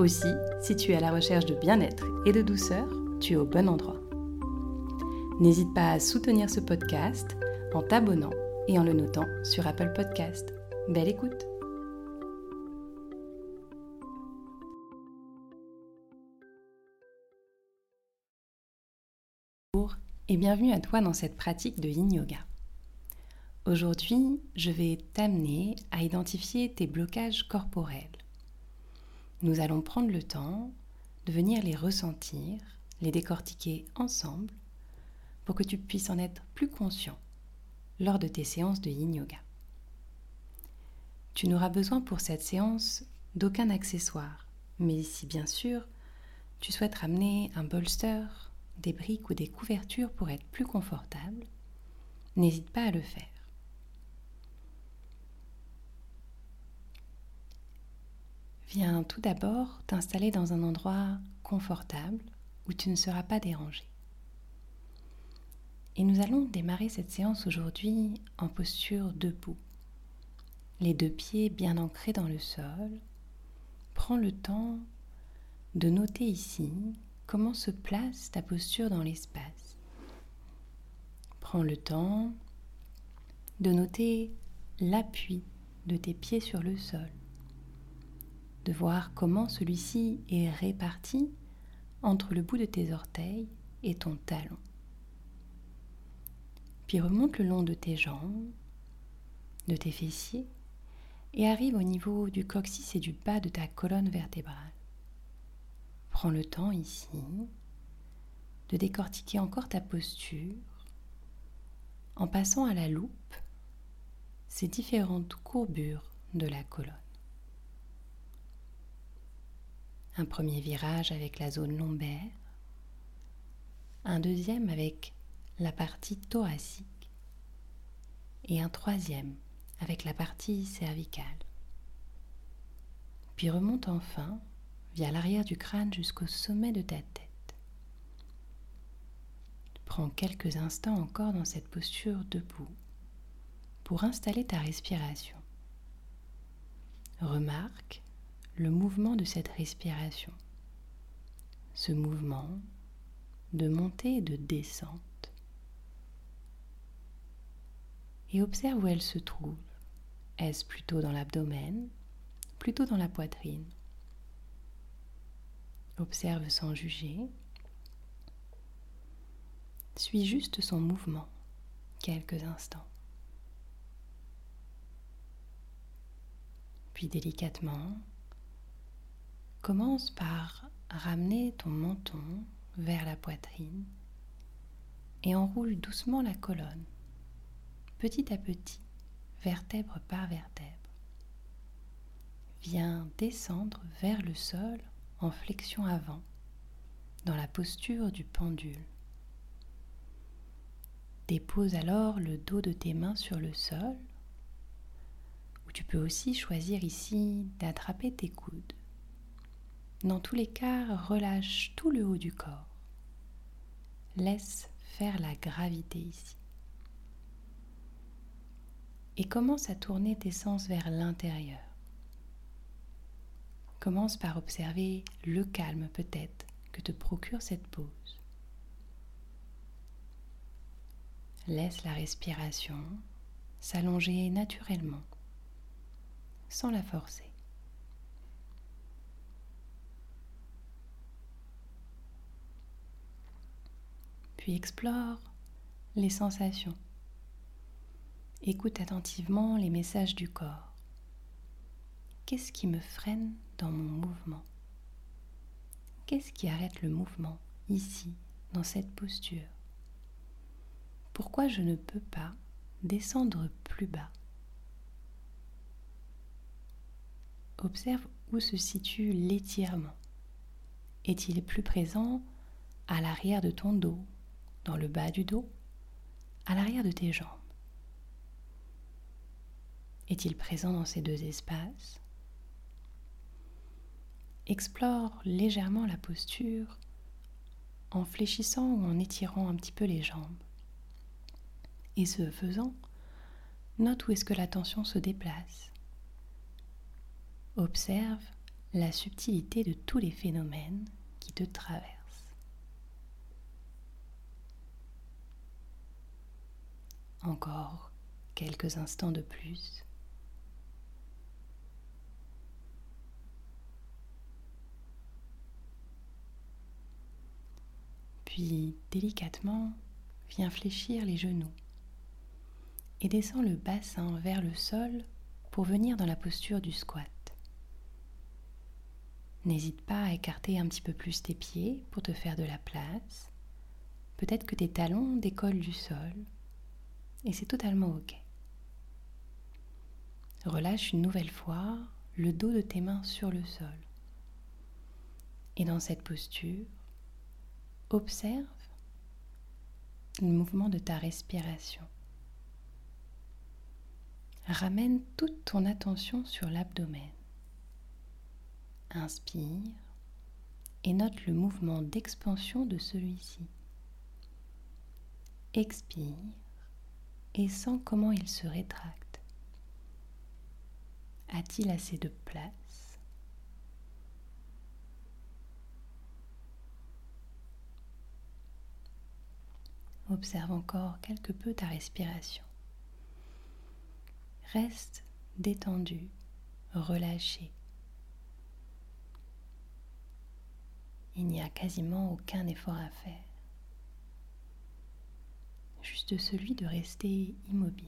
Aussi, si tu es à la recherche de bien-être et de douceur, tu es au bon endroit. N'hésite pas à soutenir ce podcast en t'abonnant et en le notant sur Apple Podcast. Belle écoute Bonjour et bienvenue à toi dans cette pratique de Yin Yoga. Aujourd'hui, je vais t'amener à identifier tes blocages corporels nous allons prendre le temps de venir les ressentir, les décortiquer ensemble pour que tu puisses en être plus conscient lors de tes séances de yin yoga. Tu n'auras besoin pour cette séance d'aucun accessoire, mais si bien sûr tu souhaites ramener un bolster, des briques ou des couvertures pour être plus confortable, n'hésite pas à le faire. Viens tout d'abord t'installer dans un endroit confortable où tu ne seras pas dérangé. Et nous allons démarrer cette séance aujourd'hui en posture debout. Les deux pieds bien ancrés dans le sol. Prends le temps de noter ici comment se place ta posture dans l'espace. Prends le temps de noter l'appui de tes pieds sur le sol de voir comment celui-ci est réparti entre le bout de tes orteils et ton talon. Puis remonte le long de tes jambes, de tes fessiers, et arrive au niveau du coccyx et du bas de ta colonne vertébrale. Prends le temps ici de décortiquer encore ta posture en passant à la loupe ces différentes courbures de la colonne. Un premier virage avec la zone lombaire, un deuxième avec la partie thoracique et un troisième avec la partie cervicale. Puis remonte enfin via l'arrière du crâne jusqu'au sommet de ta tête. Prends quelques instants encore dans cette posture debout pour installer ta respiration. Remarque le mouvement de cette respiration, ce mouvement de montée et de descente. Et observe où elle se trouve. Est-ce plutôt dans l'abdomen, plutôt dans la poitrine? Observe sans juger. Suis juste son mouvement quelques instants. Puis délicatement, Commence par ramener ton menton vers la poitrine et enroule doucement la colonne, petit à petit, vertèbre par vertèbre. Viens descendre vers le sol en flexion avant, dans la posture du pendule. Dépose alors le dos de tes mains sur le sol, ou tu peux aussi choisir ici d'attraper tes coudes. Dans tous les cas, relâche tout le haut du corps. Laisse faire la gravité ici. Et commence à tourner tes sens vers l'intérieur. Commence par observer le calme peut-être que te procure cette pause. Laisse la respiration s'allonger naturellement, sans la forcer. Puis explore les sensations. Écoute attentivement les messages du corps. Qu'est-ce qui me freine dans mon mouvement? Qu'est-ce qui arrête le mouvement ici, dans cette posture? Pourquoi je ne peux pas descendre plus bas? Observe où se situe l'étirement. Est-il plus présent à l'arrière de ton dos, dans le bas du dos, à l'arrière de tes jambes Est-il présent dans ces deux espaces? Explore légèrement la posture en fléchissant ou en étirant un petit peu les jambes. Et ce faisant, note où est-ce que la tension se déplace. Observe la subtilité de tous les phénomènes qui te traversent. Encore quelques instants de plus. Puis délicatement, viens fléchir les genoux et descends le bassin vers le sol pour venir dans la posture du squat. N'hésite pas à écarter un petit peu plus tes pieds pour te faire de la place. Peut-être que tes talons décollent du sol et c'est totalement OK. Relâche une nouvelle fois le dos de tes mains sur le sol. Et dans cette posture, observe le mouvement de ta respiration. Ramène toute ton attention sur l'abdomen. Inspire et note le mouvement d'expansion de celui-ci. Expire et sens comment il se rétracte. A-t-il assez de place? Observe encore quelque peu ta respiration. Reste détendu, relâché. Il n'y a quasiment aucun effort à faire, juste celui de rester immobile.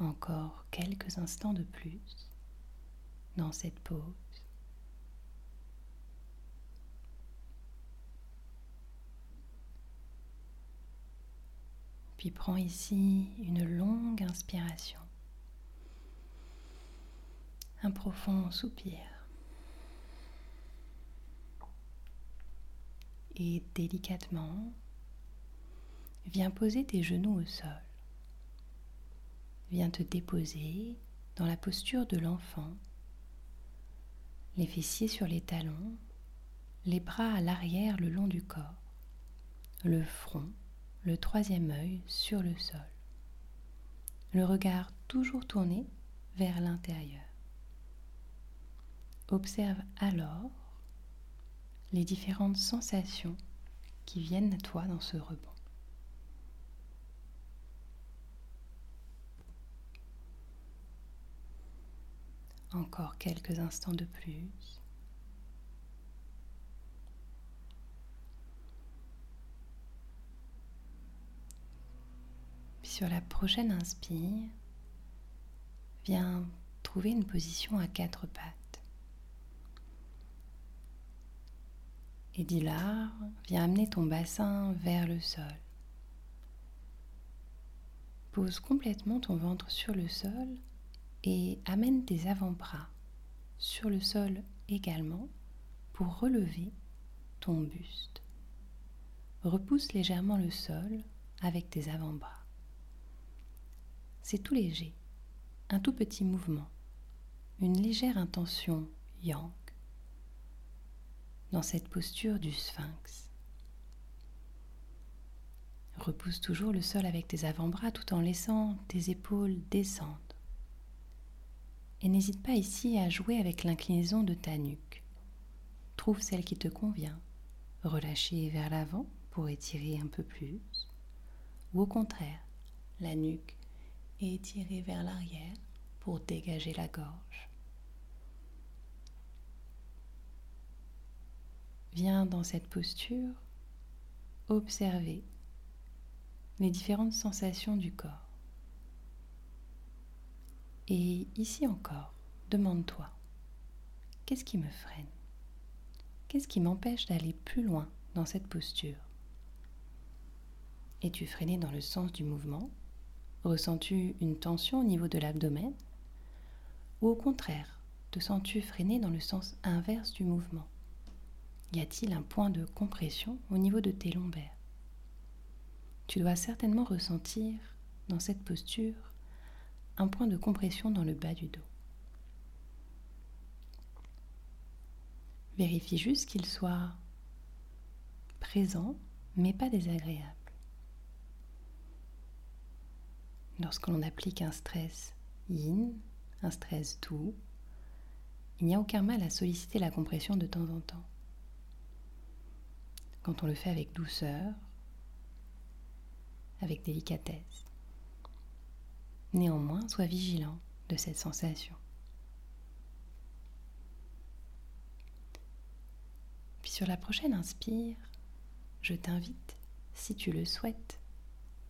Encore quelques instants de plus dans cette pause. Puis prends ici une longue inspiration, un profond soupir. Et délicatement, viens poser tes genoux au sol. Viens te déposer dans la posture de l'enfant, les fessiers sur les talons, les bras à l'arrière le long du corps, le front le troisième œil sur le sol, le regard toujours tourné vers l'intérieur. Observe alors les différentes sensations qui viennent à toi dans ce rebond. Encore quelques instants de plus. sur la prochaine inspire, viens trouver une position à quatre pattes. Et là, viens amener ton bassin vers le sol. Pose complètement ton ventre sur le sol et amène tes avant-bras sur le sol également pour relever ton buste. Repousse légèrement le sol avec tes avant-bras. C'est tout léger, un tout petit mouvement, une légère intention yang dans cette posture du sphinx. Repousse toujours le sol avec tes avant-bras tout en laissant tes épaules descendre. Et n'hésite pas ici à jouer avec l'inclinaison de ta nuque. Trouve celle qui te convient, relâcher vers l'avant pour étirer un peu plus, ou au contraire, la nuque et étirer vers l'arrière pour dégager la gorge. Viens dans cette posture observer les différentes sensations du corps. Et ici encore, demande-toi, qu'est-ce qui me freine? Qu'est-ce qui m'empêche d'aller plus loin dans cette posture? Es-tu freiné dans le sens du mouvement? Ressens-tu une tension au niveau de l'abdomen? Ou au contraire, te sens-tu freiné dans le sens inverse du mouvement? Y a-t-il un point de compression au niveau de tes lombaires? Tu dois certainement ressentir dans cette posture un point de compression dans le bas du dos. Vérifie juste qu'il soit présent, mais pas désagréable. Lorsque l'on applique un stress yin, un stress doux, il n'y a aucun mal à solliciter la compression de temps en temps. Quand on le fait avec douceur, avec délicatesse. Néanmoins, sois vigilant de cette sensation. Puis sur la prochaine inspire, je t'invite, si tu le souhaites,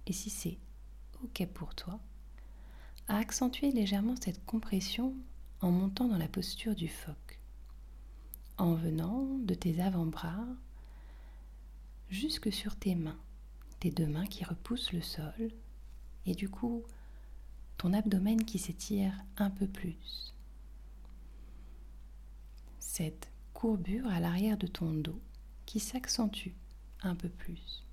et si c'est OK pour toi, à accentuer légèrement cette compression en montant dans la posture du phoque, en venant de tes avant-bras jusque sur tes mains, tes deux mains qui repoussent le sol, et du coup ton abdomen qui s'étire un peu plus. Cette courbure à l'arrière de ton dos qui s'accentue un peu plus.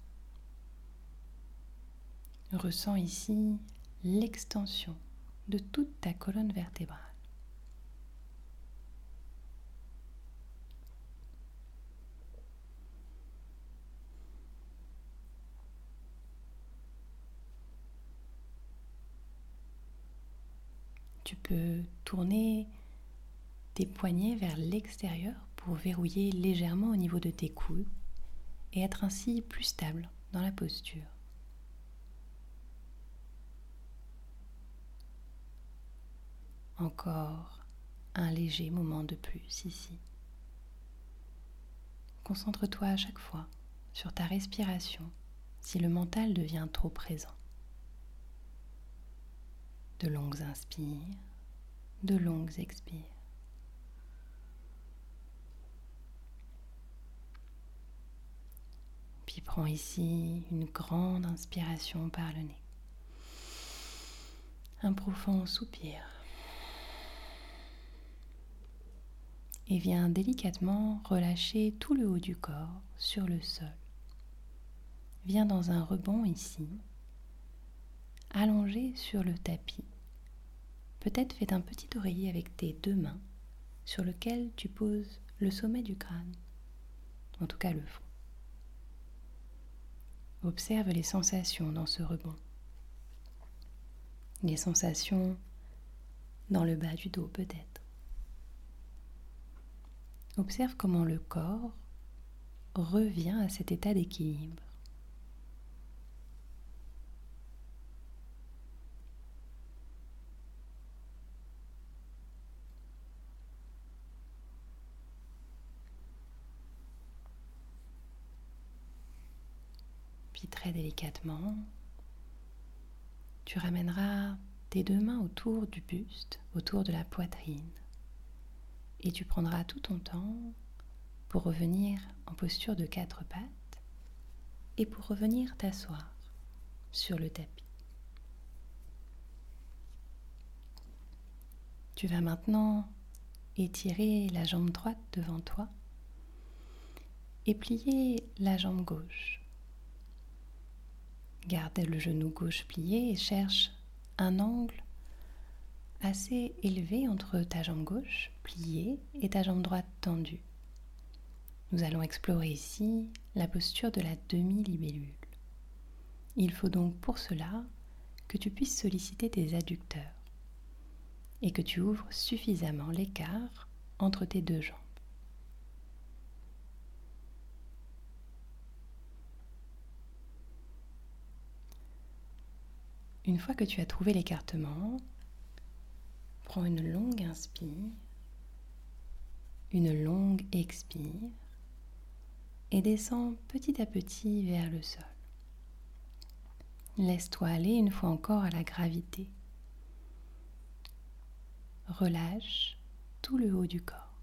Ressens ici l'extension de toute ta colonne vertébrale. Tu tourner tes poignets vers l'extérieur pour verrouiller légèrement au niveau de tes coudes et être ainsi plus stable dans la posture. Encore un léger moment de plus ici. Concentre-toi à chaque fois sur ta respiration si le mental devient trop présent de longues inspires, de longues expires. Puis prends ici une grande inspiration par le nez. Un profond soupir. Et viens délicatement relâcher tout le haut du corps sur le sol. Viens dans un rebond ici, allongé sur le tapis. Peut-être fais un petit oreiller avec tes deux mains sur lequel tu poses le sommet du crâne, en tout cas le front. Observe les sensations dans ce rebond. Les sensations dans le bas du dos peut-être. Observe comment le corps revient à cet état d'équilibre. Très délicatement, tu ramèneras tes deux mains autour du buste, autour de la poitrine, et tu prendras tout ton temps pour revenir en posture de quatre pattes et pour revenir t'asseoir sur le tapis. Tu vas maintenant étirer la jambe droite devant toi et plier la jambe gauche Garde le genou gauche plié et cherche un angle assez élevé entre ta jambe gauche pliée et ta jambe droite tendue. Nous allons explorer ici la posture de la demi-libellule. Il faut donc pour cela que tu puisses solliciter tes adducteurs et que tu ouvres suffisamment l'écart entre tes deux jambes. Une fois que tu as trouvé l'écartement, prends une longue inspire, une longue expire et descends petit à petit vers le sol. Laisse-toi aller une fois encore à la gravité. Relâche tout le haut du corps.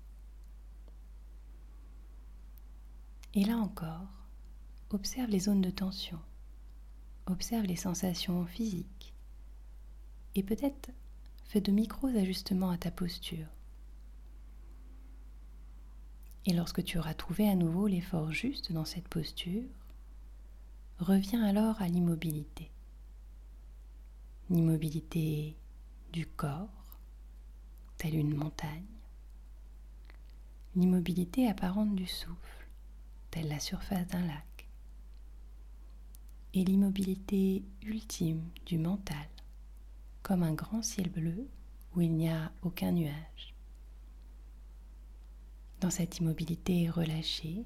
Et là encore, observe les zones de tension, observe les sensations physiques et peut-être fais de micros ajustements à ta posture. Et lorsque tu auras trouvé à nouveau l'effort juste dans cette posture, reviens alors à l'immobilité. L'immobilité du corps, telle une montagne. L'immobilité apparente du souffle, telle la surface d'un lac. Et l'immobilité ultime du mental, comme un grand ciel bleu où il n'y a aucun nuage. Dans cette immobilité relâchée,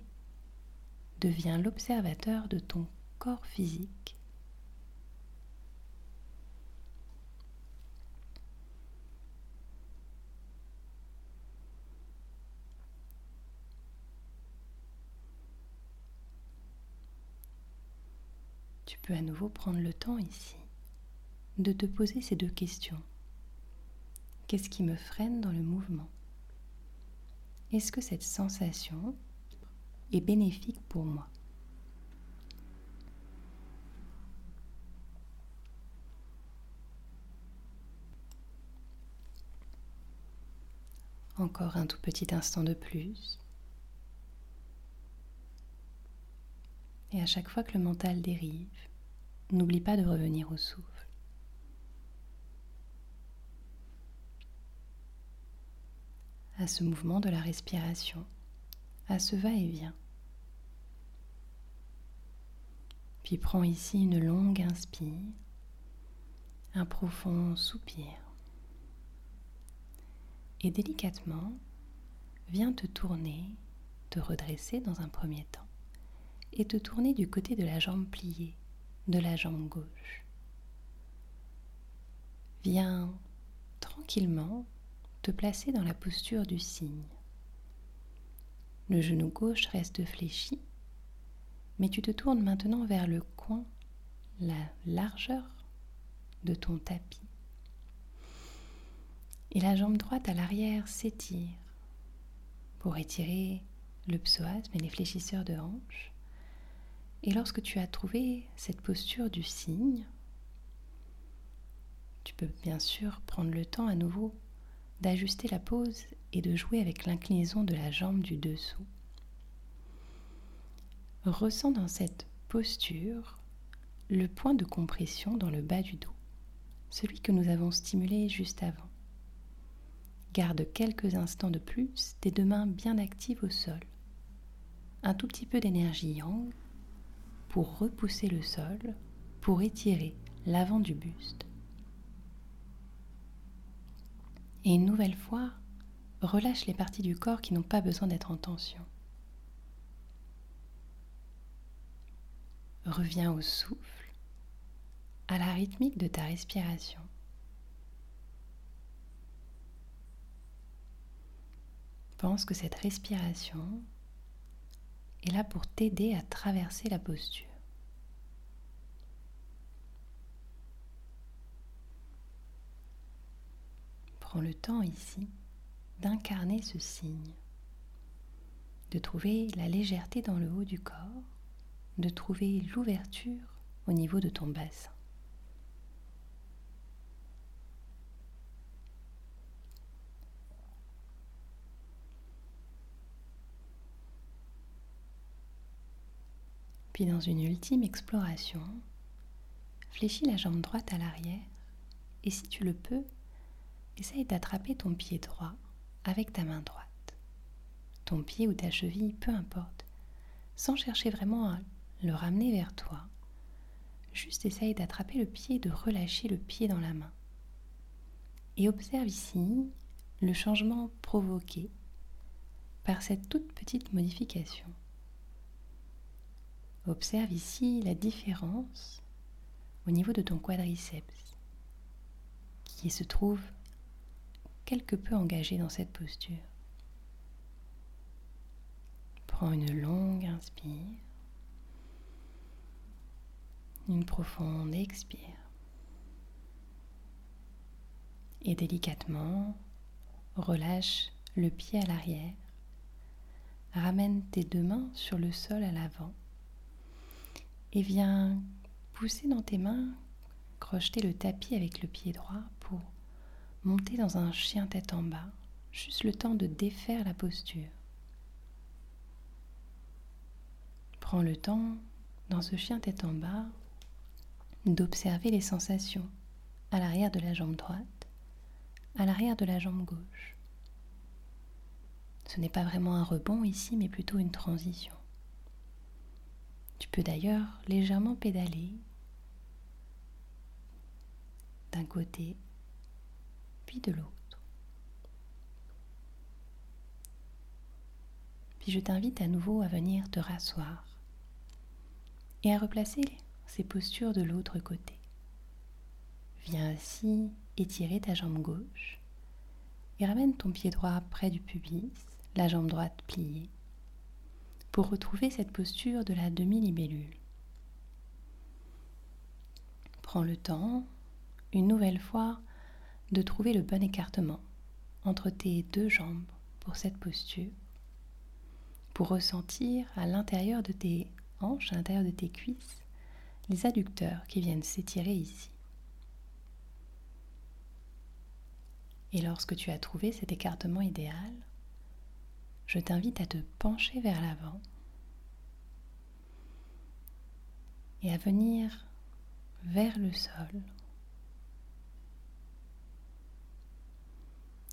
deviens l'observateur de ton corps physique. Peux à nouveau prendre le temps ici de te poser ces deux questions. Qu'est-ce qui me freine dans le mouvement? Est-ce que cette sensation est bénéfique pour moi? Encore un tout petit instant de plus. Et à chaque fois que le mental dérive, n'oublie pas de revenir au souffle. à ce mouvement de la respiration, à ce va-et-vient. Puis prends ici une longue inspire, un profond soupir. Et délicatement, viens te tourner, te redresser dans un premier temps et te tourner du côté de la jambe pliée, de la jambe gauche. Viens tranquillement te placer dans la posture du cygne. Le genou gauche reste fléchi, mais tu te tournes maintenant vers le coin, la largeur de ton tapis. Et la jambe droite à l'arrière s'étire pour étirer le psoas, et les fléchisseurs de hanche. Et lorsque tu as trouvé cette posture du cygne, tu peux bien sûr prendre le temps à nouveau d'ajuster la pose et de jouer avec l'inclinaison de la jambe du dessous. Ressens dans cette posture le point de compression dans le bas du dos, celui que nous avons stimulé juste avant. Garde quelques instants de plus tes deux mains bien actives au sol. Un tout petit peu d'énergie yang pour repousser le sol, pour étirer l'avant du buste. Et une nouvelle fois, relâche les parties du corps qui n'ont pas besoin d'être en tension. Reviens au souffle, à la rythmique de ta respiration. Pense que cette respiration est là pour t'aider à traverser la posture. prends le temps ici d'incarner ce signe, de trouver la légèreté dans le haut du corps, de trouver l'ouverture au niveau de ton bassin. Dans une ultime exploration, fléchis la jambe droite à l'arrière et si tu le peux, essaye d'attraper ton pied droit avec ta main droite. Ton pied ou ta cheville, peu importe, sans chercher vraiment à le ramener vers toi. Juste essaye d'attraper le pied, de relâcher le pied dans la main. Et observe ici le changement provoqué par cette toute petite modification. Observe ici la différence au niveau de ton quadriceps qui se trouve quelque peu engagé dans cette posture. Prends une longue inspire, une profonde expire. Et délicatement, relâche le pied à l'arrière. Ramène tes deux mains sur le sol à l'avant. Et viens pousser dans tes mains, crocheter le tapis avec le pied droit pour monter dans un chien tête en bas, juste le temps de défaire la posture. Prends le temps, dans ce chien tête en bas, d'observer les sensations à l'arrière de la jambe droite, à l'arrière de la jambe gauche. Ce n'est pas vraiment un rebond ici, mais plutôt une transition. Tu peux d'ailleurs légèrement pédaler d'un côté puis de l'autre. Puis je t'invite à nouveau à venir te rasseoir et à replacer ces postures de l'autre côté. Viens ainsi étirer ta jambe gauche et ramène ton pied droit près du pubis, la jambe droite pliée pour retrouver cette posture de la demi-libellule. Prends le temps, une nouvelle fois, de trouver le bon écartement entre tes deux jambes pour cette posture, pour ressentir à l'intérieur de tes hanches, à l'intérieur de tes cuisses, les adducteurs qui viennent s'étirer ici. Et lorsque tu as trouvé cet écartement idéal, je t'invite à te pencher vers l'avant et à venir vers le sol.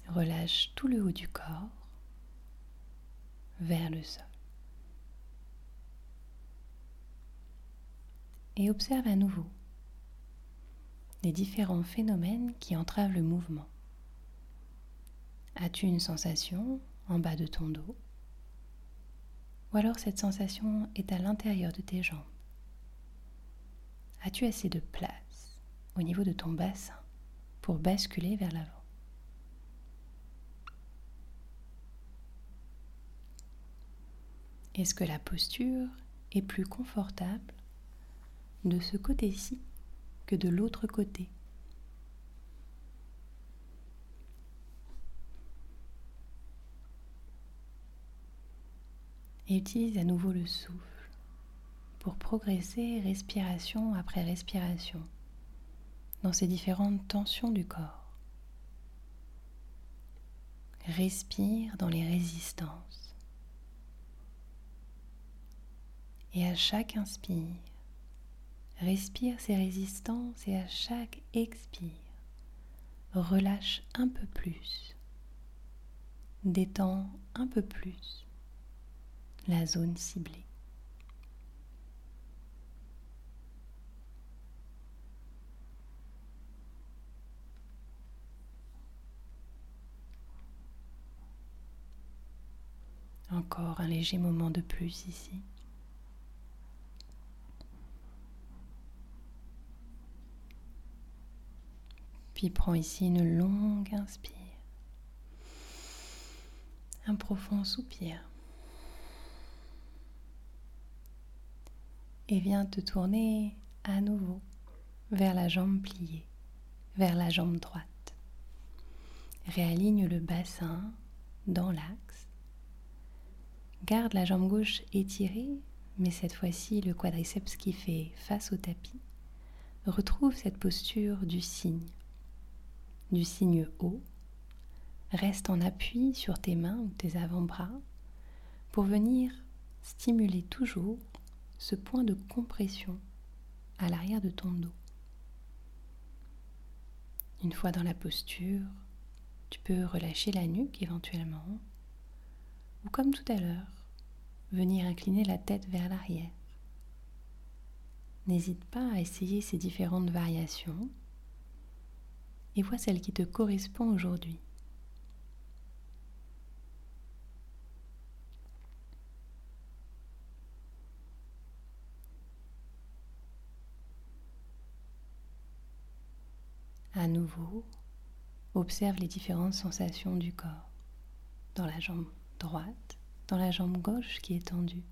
Relâche tout le haut du corps vers le sol. Et observe à nouveau les différents phénomènes qui entravent le mouvement. As-tu une sensation en bas de ton dos. Ou alors cette sensation est à l'intérieur de tes jambes. As-tu assez de place au niveau de ton bassin pour basculer vers l'avant? Est-ce que la posture est plus confortable de ce côté-ci que de l'autre côté? Et utilise à nouveau le souffle pour progresser respiration après respiration dans ces différentes tensions du corps. Respire dans les résistances. Et à chaque inspire, respire ces résistances et à chaque expire, relâche un peu plus, détends un peu plus la zone ciblée. Encore un léger moment de plus ici. Puis prends ici une longue inspire. Un profond soupir. Et viens te tourner à nouveau vers la jambe pliée, vers la jambe droite. Réaligne le bassin dans l'axe. Garde la jambe gauche étirée, mais cette fois-ci le quadriceps qui fait face au tapis. Retrouve cette posture du cygne, du cygne haut. Reste en appui sur tes mains ou tes avant-bras pour venir stimuler toujours ce point de compression à l'arrière de ton dos. Une fois dans la posture, tu peux relâcher la nuque éventuellement, ou comme tout à l'heure, venir incliner la tête vers l'arrière. N'hésite pas à essayer ces différentes variations et vois celle qui te correspond aujourd'hui. À nouveau, observe les différentes sensations du corps, dans la jambe droite, dans la jambe gauche qui est tendue.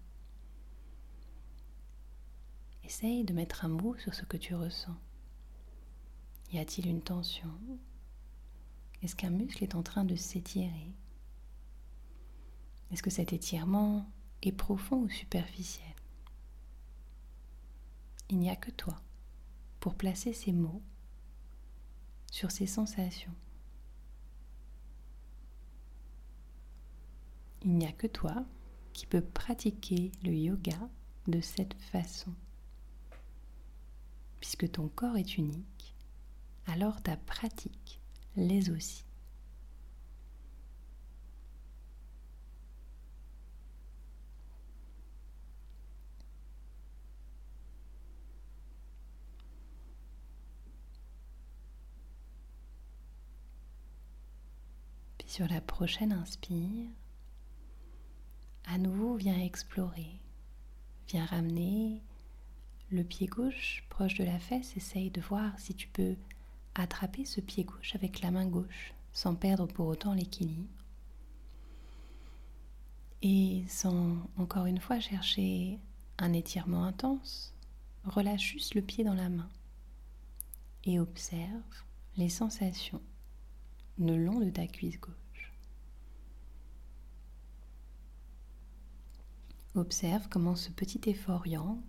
Essaye de mettre un mot sur ce que tu ressens. Y a-t-il une tension? Est-ce qu'un muscle est en train de s'étirer? Est-ce que cet étirement est profond ou superficiel? Il n'y a que toi pour placer ces mots sur ces sensations. Il n'y a que toi qui peux pratiquer le yoga de cette façon. Puisque ton corps est unique, alors ta pratique l'est aussi. Sur la prochaine inspire, à nouveau viens explorer, viens ramener le pied gauche proche de la fesse, essaye de voir si tu peux attraper ce pied gauche avec la main gauche sans perdre pour autant l'équilibre. Et sans encore une fois chercher un étirement intense, relâche juste le pied dans la main et observe les sensations le long de ta cuisse gauche. Observe comment ce petit effort yang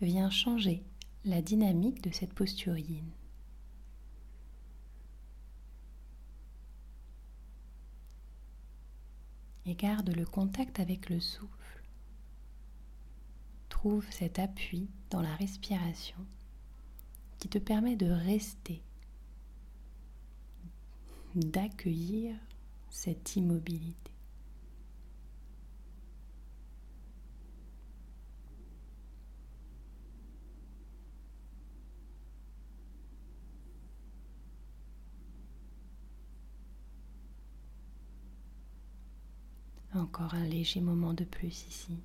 vient changer la dynamique de cette posture yin. Et garde le contact avec le souffle. Trouve cet appui dans la respiration qui te permet de rester, d'accueillir cette immobilité. Encore un léger moment de plus ici.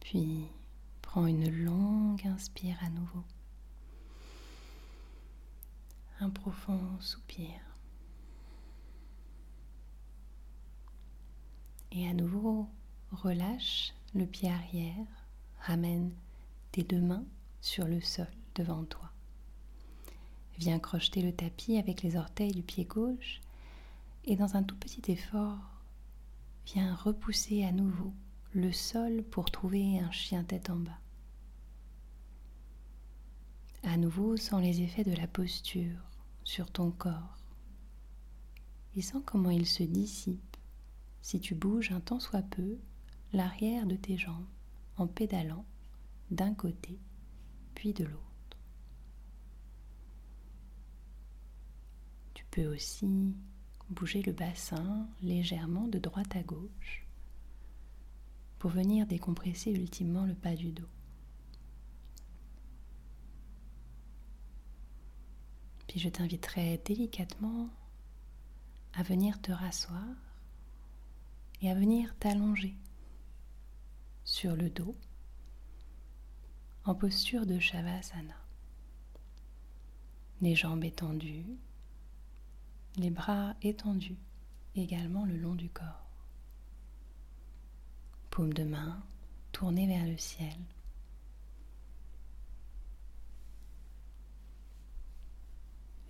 Puis prends une longue inspire à nouveau. Un profond soupir. Et à nouveau, relâche le pied arrière, ramène tes deux mains sur le sol devant toi. Viens crocheter le tapis avec les orteils du pied gauche et dans un tout petit effort, viens repousser à nouveau le sol pour trouver un chien tête en bas. À nouveau, sans les effets de la posture sur ton corps. Et sens comment il se dissipe si tu bouges un tant soit peu l'arrière de tes jambes en pédalant d'un côté puis de l'autre. Peux aussi bouger le bassin légèrement de droite à gauche pour venir décompresser ultimement le bas du dos. Puis je t'inviterai délicatement à venir te rasseoir et à venir t'allonger sur le dos en posture de Shavasana. Les jambes étendues, les bras étendus également le long du corps. Paume de main tournée vers le ciel.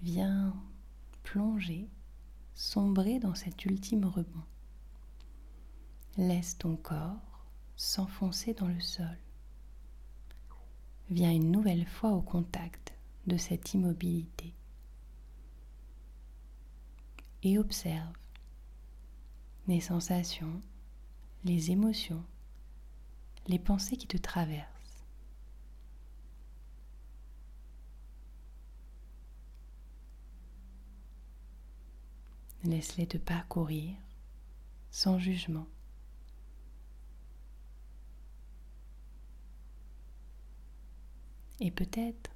Viens plonger, sombrer dans cet ultime rebond. Laisse ton corps s'enfoncer dans le sol. Viens une nouvelle fois au contact de cette immobilité et observe les sensations, les émotions, les pensées qui te traversent. Laisse-les te parcourir sans jugement. Et peut-être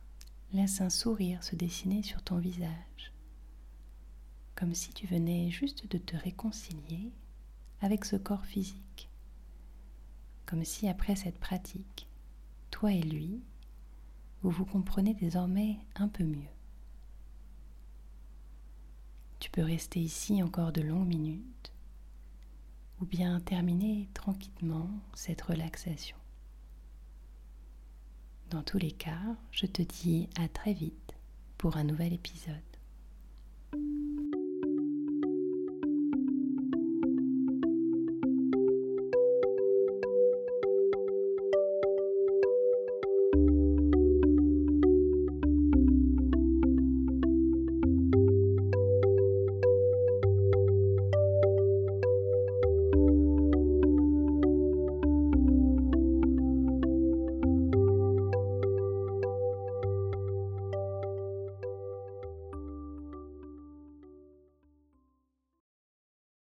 laisse un sourire se dessiner sur ton visage comme si tu venais juste de te réconcilier avec ce corps physique, comme si après cette pratique, toi et lui, vous vous comprenez désormais un peu mieux. Tu peux rester ici encore de longues minutes ou bien terminer tranquillement cette relaxation. Dans tous les cas, je te dis à très vite pour un nouvel épisode.